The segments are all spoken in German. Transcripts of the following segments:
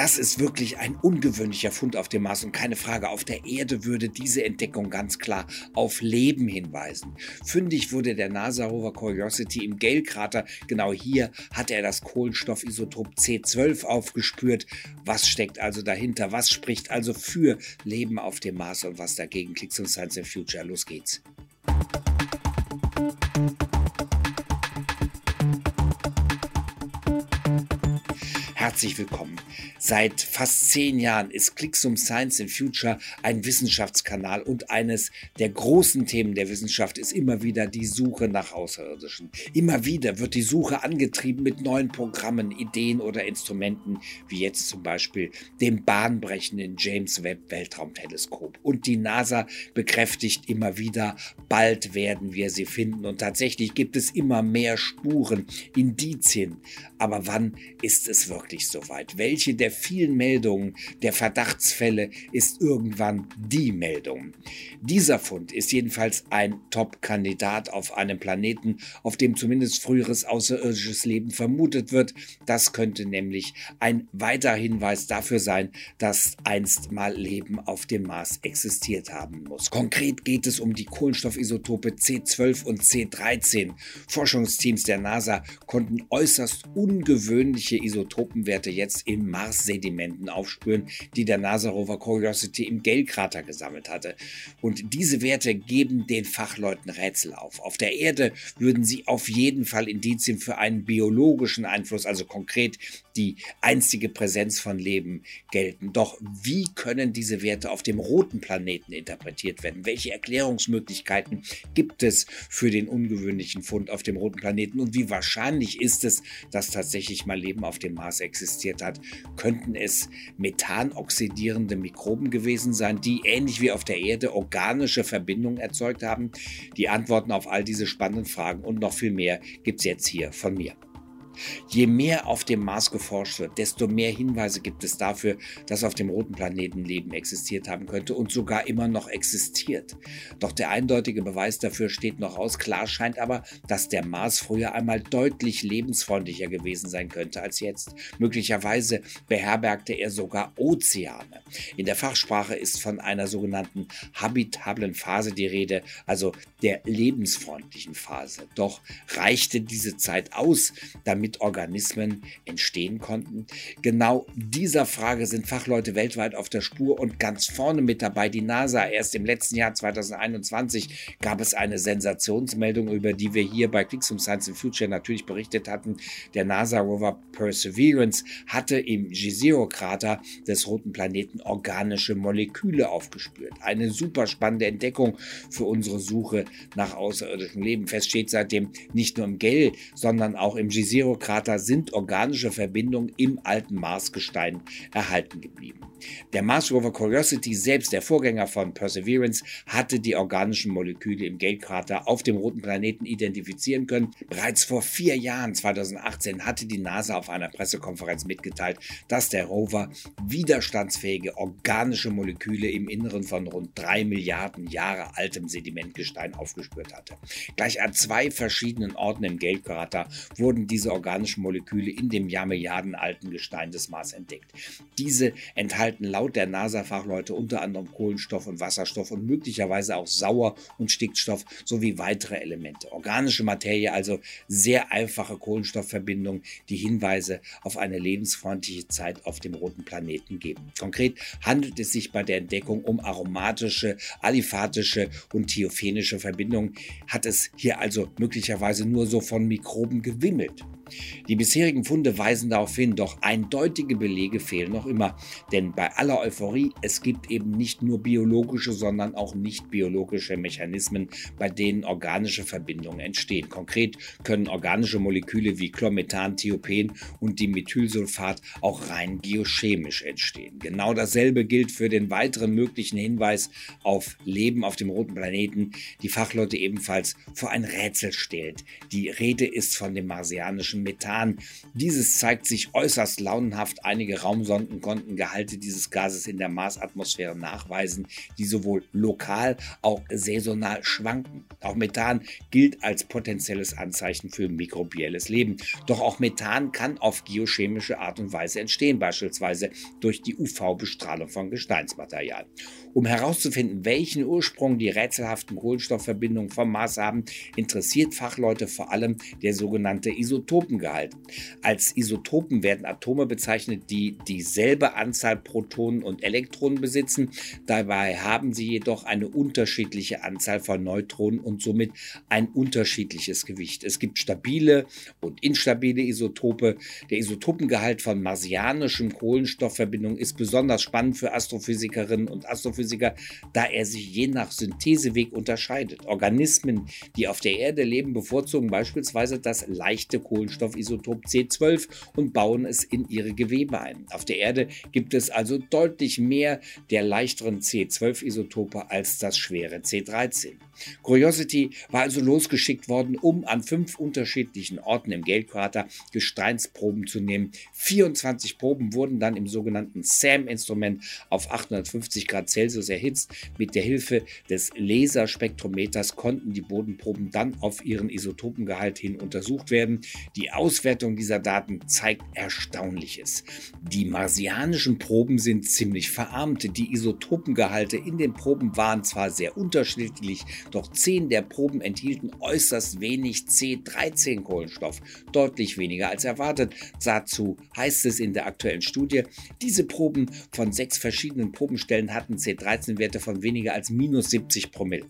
Das ist wirklich ein ungewöhnlicher Fund auf dem Mars und keine Frage, auf der Erde würde diese Entdeckung ganz klar auf Leben hinweisen. Fündig wurde der NASA-Rover Curiosity im Gale-Krater. Genau hier hat er das Kohlenstoffisotop C12 aufgespürt. Was steckt also dahinter? Was spricht also für Leben auf dem Mars und was dagegen? Klicks und Science in Future. Los geht's. Herzlich willkommen. Seit fast zehn Jahren ist Clicksum Science in Future ein Wissenschaftskanal und eines der großen Themen der Wissenschaft ist immer wieder die Suche nach Außerirdischen. Immer wieder wird die Suche angetrieben mit neuen Programmen, Ideen oder Instrumenten, wie jetzt zum Beispiel dem bahnbrechenden James Webb Weltraumteleskop. Und die NASA bekräftigt immer wieder, bald werden wir sie finden. Und tatsächlich gibt es immer mehr Spuren, Indizien. Aber wann ist es wirklich soweit? Welche der vielen Meldungen der Verdachtsfälle ist irgendwann die Meldung. Dieser Fund ist jedenfalls ein Top-Kandidat auf einem Planeten, auf dem zumindest früheres außerirdisches Leben vermutet wird. Das könnte nämlich ein weiterer Hinweis dafür sein, dass einst mal Leben auf dem Mars existiert haben muss. Konkret geht es um die Kohlenstoffisotope C12 und C13. Forschungsteams der NASA konnten äußerst ungewöhnliche Isotopenwerte jetzt Mars Mars-Sedimenten aufspüren, die der NASA-Rover Curiosity im Gale-Krater gesammelt hatte. Und diese Werte geben den Fachleuten Rätsel auf. Auf der Erde würden sie auf jeden Fall Indizien für einen biologischen Einfluss, also konkret die einstige Präsenz von Leben gelten. Doch wie können diese Werte auf dem roten Planeten interpretiert werden? Welche Erklärungsmöglichkeiten gibt es für den ungewöhnlichen Fund auf dem roten Planeten? Und wie wahrscheinlich ist es, dass tatsächlich mal Leben auf dem Mars existiert hat? Könnten es methanoxidierende Mikroben gewesen sein, die ähnlich wie auf der Erde organische Verbindungen erzeugt haben? Die Antworten auf all diese spannenden Fragen und noch viel mehr gibt es jetzt hier von mir. Je mehr auf dem Mars geforscht wird, desto mehr Hinweise gibt es dafür, dass auf dem roten Planeten Leben existiert haben könnte und sogar immer noch existiert. Doch der eindeutige Beweis dafür steht noch aus. Klar scheint aber, dass der Mars früher einmal deutlich lebensfreundlicher gewesen sein könnte als jetzt. Möglicherweise beherbergte er sogar Ozeane. In der Fachsprache ist von einer sogenannten habitablen Phase die Rede, also der lebensfreundlichen Phase. Doch reichte diese Zeit aus, damit Organismen entstehen konnten? Genau dieser Frage sind Fachleute weltweit auf der Spur und ganz vorne mit dabei die NASA. Erst im letzten Jahr 2021 gab es eine Sensationsmeldung, über die wir hier bei Clicks um Science in Future natürlich berichtet hatten. Der NASA-Rover Perseverance hatte im Jezero-Krater des roten Planeten organische Moleküle aufgespürt. Eine super spannende Entdeckung für unsere Suche nach außerirdischem Leben. Fest steht seitdem nicht nur im Gell, sondern auch im Jezero Krater sind organische Verbindungen im alten Marsgestein erhalten geblieben. Der Mars Rover Curiosity, selbst der Vorgänger von Perseverance, hatte die organischen Moleküle im Gale-Krater auf dem roten Planeten identifizieren können. Bereits vor vier Jahren, 2018, hatte die NASA auf einer Pressekonferenz mitgeteilt, dass der Rover widerstandsfähige organische Moleküle im Inneren von rund drei Milliarden Jahre altem Sedimentgestein aufgespürt hatte. Gleich an zwei verschiedenen Orten im Gale-Krater wurden diese organischen Moleküle in dem Jahrmilliarden Gestein des Mars entdeckt. Diese enthalten laut der NASA-Fachleute unter anderem Kohlenstoff und Wasserstoff und möglicherweise auch Sauer- und Stickstoff sowie weitere Elemente. Organische Materie, also sehr einfache Kohlenstoffverbindungen, die Hinweise auf eine lebensfreundliche Zeit auf dem roten Planeten geben. Konkret handelt es sich bei der Entdeckung um aromatische, aliphatische und thiophenische Verbindungen. Hat es hier also möglicherweise nur so von Mikroben gewimmelt? Die bisherigen Funde weisen darauf hin, doch eindeutige Belege fehlen noch immer. Denn bei aller Euphorie, es gibt eben nicht nur biologische, sondern auch nicht biologische Mechanismen, bei denen organische Verbindungen entstehen. Konkret können organische Moleküle wie Chlormethan, Thiopen und Dimethylsulfat auch rein geochemisch entstehen. Genau dasselbe gilt für den weiteren möglichen Hinweis auf Leben auf dem roten Planeten, die Fachleute ebenfalls vor ein Rätsel stellt. Die Rede ist von dem marsianischen Methan. Dieses zeigt sich äußerst launenhaft. Einige Raumsonden konnten Gehalte dieses Gases in der Marsatmosphäre nachweisen, die sowohl lokal auch saisonal schwanken. Auch Methan gilt als potenzielles Anzeichen für mikrobielles Leben. Doch auch Methan kann auf geochemische Art und Weise entstehen, beispielsweise durch die UV-Bestrahlung von Gesteinsmaterial. Um herauszufinden, welchen Ursprung die rätselhaften Kohlenstoffverbindungen vom Mars haben, interessiert Fachleute vor allem der sogenannte Isotopengehalt. Als Isotopen werden Atome bezeichnet, die dieselbe Anzahl Protonen und Elektronen besitzen. Dabei haben sie jedoch eine unterschiedliche Anzahl von Neutronen und somit ein unterschiedliches Gewicht. Es gibt stabile und instabile Isotope. Der Isotopengehalt von marsianischem Kohlenstoffverbindung ist besonders spannend für Astrophysikerinnen und Astrophysiker, da er sich je nach Syntheseweg unterscheidet. Organismen, die auf der Erde leben, bevorzugen beispielsweise das leichte Kohlenstoffisotop C12 und bauen es in ihre Gewebe ein. Auf der Erde gibt es also deutlich mehr der leichteren C12-Isotope als das schwere C13. Curiosity war also losgeschickt worden, um an fünf unterschiedlichen Orten im Geldkrater Gesteinsproben zu nehmen. 24 Proben wurden dann im sogenannten SAM-Instrument auf 850 Grad Celsius erhitzt. Mit der Hilfe des Laserspektrometers konnten die Bodenproben dann auf ihren Isotopengehalt hin untersucht werden. Die Auswertung dieser Daten zeigt Erstaunliches. Die marsianischen Proben sind ziemlich verarmt. Die Isotopengehalte in den Proben waren zwar sehr unterschiedlich, doch zehn der Proben enthielten äußerst wenig C13-Kohlenstoff, deutlich weniger als erwartet. Dazu heißt es in der aktuellen Studie, diese Proben von sechs verschiedenen Probenstellen hatten C13-Werte von weniger als minus 70 Promille.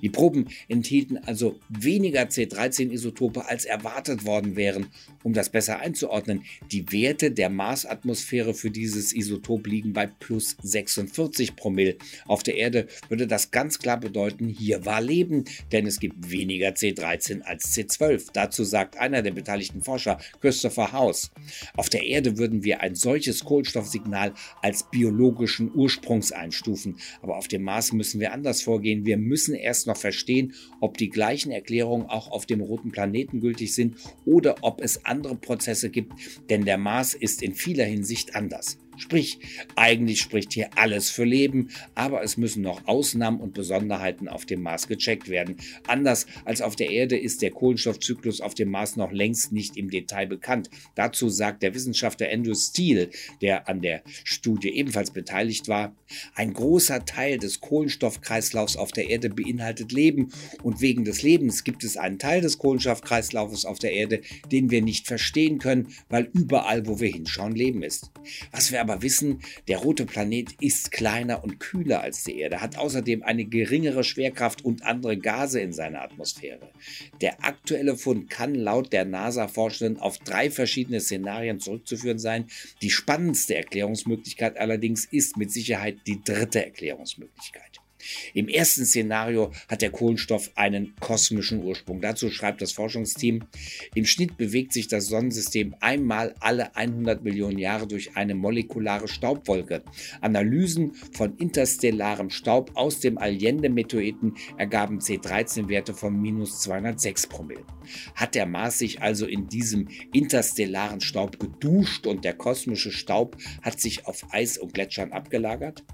Die Proben enthielten also weniger C13-Isotope als erwartet worden wären. Um das besser einzuordnen, die Werte der Marsatmosphäre für dieses Isotop liegen bei plus 46 Promille. Auf der Erde würde das ganz klar bedeuten, hier war Leben, denn es gibt weniger C13 als C12. Dazu sagt einer der beteiligten Forscher, Christopher House. Auf der Erde würden wir ein solches Kohlenstoffsignal als biologischen Ursprungs einstufen, aber auf dem Mars müssen wir anders vorgehen. Wir müssen erst noch verstehen, ob die gleichen Erklärungen auch auf dem roten Planeten gültig sind oder ob es andere Prozesse gibt, denn der Mars ist in vieler Hinsicht anders. Sprich, eigentlich spricht hier alles für Leben, aber es müssen noch Ausnahmen und Besonderheiten auf dem Mars gecheckt werden. Anders als auf der Erde ist der Kohlenstoffzyklus auf dem Mars noch längst nicht im Detail bekannt. Dazu sagt der Wissenschaftler Andrew Steele, der an der Studie ebenfalls beteiligt war, ein großer Teil des Kohlenstoffkreislaufs auf der Erde beinhaltet Leben und wegen des Lebens gibt es einen Teil des Kohlenstoffkreislaufs auf der Erde, den wir nicht verstehen können, weil überall, wo wir hinschauen, Leben ist. Was wir aber wissen, der rote Planet ist kleiner und kühler als die Erde, hat außerdem eine geringere Schwerkraft und andere Gase in seiner Atmosphäre. Der aktuelle Fund kann laut der NASA-Forschenden auf drei verschiedene Szenarien zurückzuführen sein. Die spannendste Erklärungsmöglichkeit allerdings ist mit Sicherheit die dritte Erklärungsmöglichkeit. Im ersten Szenario hat der Kohlenstoff einen kosmischen Ursprung. Dazu schreibt das Forschungsteam, im Schnitt bewegt sich das Sonnensystem einmal alle 100 Millionen Jahre durch eine molekulare Staubwolke. Analysen von interstellarem Staub aus dem Allende-Meteoriten ergaben C13-Werte von minus 206 Promille. Hat der Mars sich also in diesem interstellaren Staub geduscht und der kosmische Staub hat sich auf Eis und Gletschern abgelagert?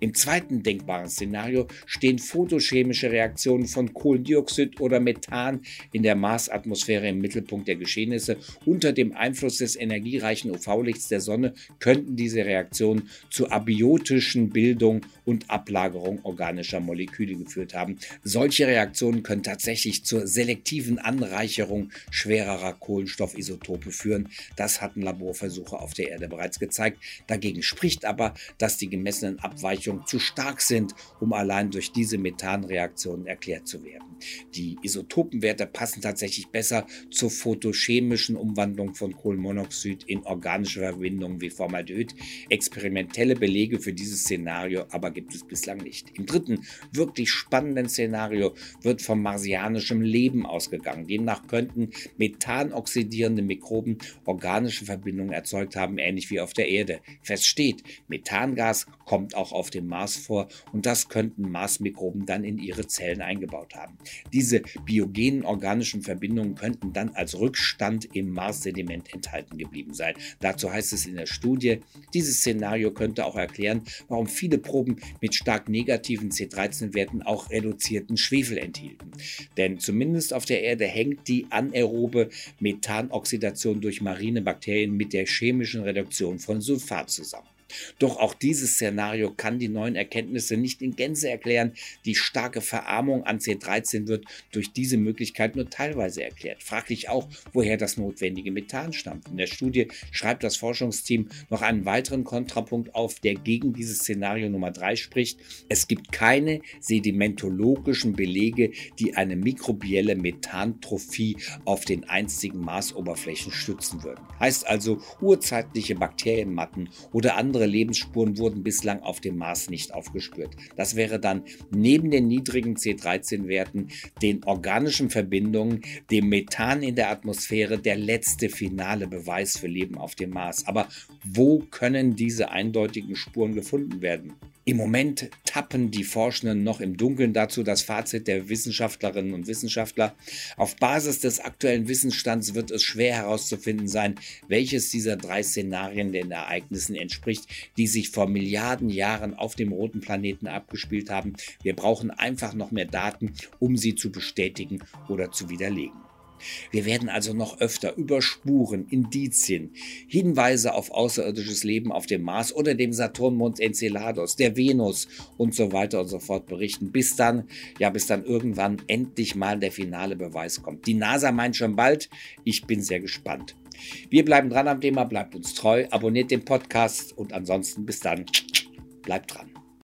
Im zweiten denkbaren Szenario Szenario stehen photochemische Reaktionen von Kohlendioxid oder Methan in der Marsatmosphäre im Mittelpunkt der Geschehnisse. Unter dem Einfluss des energiereichen UV-Lichts der Sonne könnten diese Reaktionen zur abiotischen Bildung und Ablagerung organischer Moleküle geführt haben. Solche Reaktionen können tatsächlich zur selektiven Anreicherung schwererer Kohlenstoffisotope führen. Das hatten Laborversuche auf der Erde bereits gezeigt. Dagegen spricht aber, dass die gemessenen Abweichungen zu stark sind, um allein durch diese Methanreaktionen erklärt zu werden. Die Isotopenwerte passen tatsächlich besser zur photochemischen Umwandlung von Kohlenmonoxid in organische Verbindungen wie Formaldehyd. Experimentelle Belege für dieses Szenario aber gibt es bislang nicht. Im dritten, wirklich spannenden Szenario wird vom marsianischem Leben ausgegangen. Demnach könnten methanoxidierende Mikroben organische Verbindungen erzeugt haben, ähnlich wie auf der Erde. Fest steht, Methangas kommt auch auf dem Mars vor und das könnten Marsmikroben dann in ihre Zellen eingebaut haben. Diese biogenen organischen Verbindungen könnten dann als Rückstand im Mars-Sediment enthalten geblieben sein. Dazu heißt es in der Studie, dieses Szenario könnte auch erklären, warum viele Proben mit stark negativen C13-Werten auch reduzierten Schwefel enthielten. Denn zumindest auf der Erde hängt die anaerobe Methanoxidation durch marine Bakterien mit der chemischen Reduktion von Sulfat zusammen. Doch auch dieses Szenario kann die neuen Erkenntnisse nicht in Gänze erklären. Die starke Verarmung an C13 wird durch diese Möglichkeit nur teilweise erklärt. Fraglich auch, woher das notwendige Methan stammt. In der Studie schreibt das Forschungsteam noch einen weiteren Kontrapunkt auf, der gegen dieses Szenario Nummer 3 spricht. Es gibt keine sedimentologischen Belege, die eine mikrobielle Methantrophie auf den einstigen Marsoberflächen stützen würden. Heißt also, urzeitliche Bakterienmatten oder andere andere Lebensspuren wurden bislang auf dem Mars nicht aufgespürt. Das wäre dann neben den niedrigen C13-Werten, den organischen Verbindungen, dem Methan in der Atmosphäre der letzte finale Beweis für Leben auf dem Mars. Aber wo können diese eindeutigen Spuren gefunden werden? Im Moment tappen die Forschenden noch im Dunkeln dazu das Fazit der Wissenschaftlerinnen und Wissenschaftler. Auf Basis des aktuellen Wissensstands wird es schwer herauszufinden sein, welches dieser drei Szenarien den Ereignissen entspricht, die sich vor Milliarden Jahren auf dem roten Planeten abgespielt haben. Wir brauchen einfach noch mehr Daten, um sie zu bestätigen oder zu widerlegen. Wir werden also noch öfter über Spuren, Indizien, Hinweise auf außerirdisches Leben auf dem Mars oder dem Saturnmond Enceladus, der Venus und so weiter und so fort berichten, bis dann, ja, bis dann irgendwann endlich mal der finale Beweis kommt. Die NASA meint schon bald, ich bin sehr gespannt. Wir bleiben dran am Thema, bleibt uns treu, abonniert den Podcast und ansonsten bis dann, bleibt dran.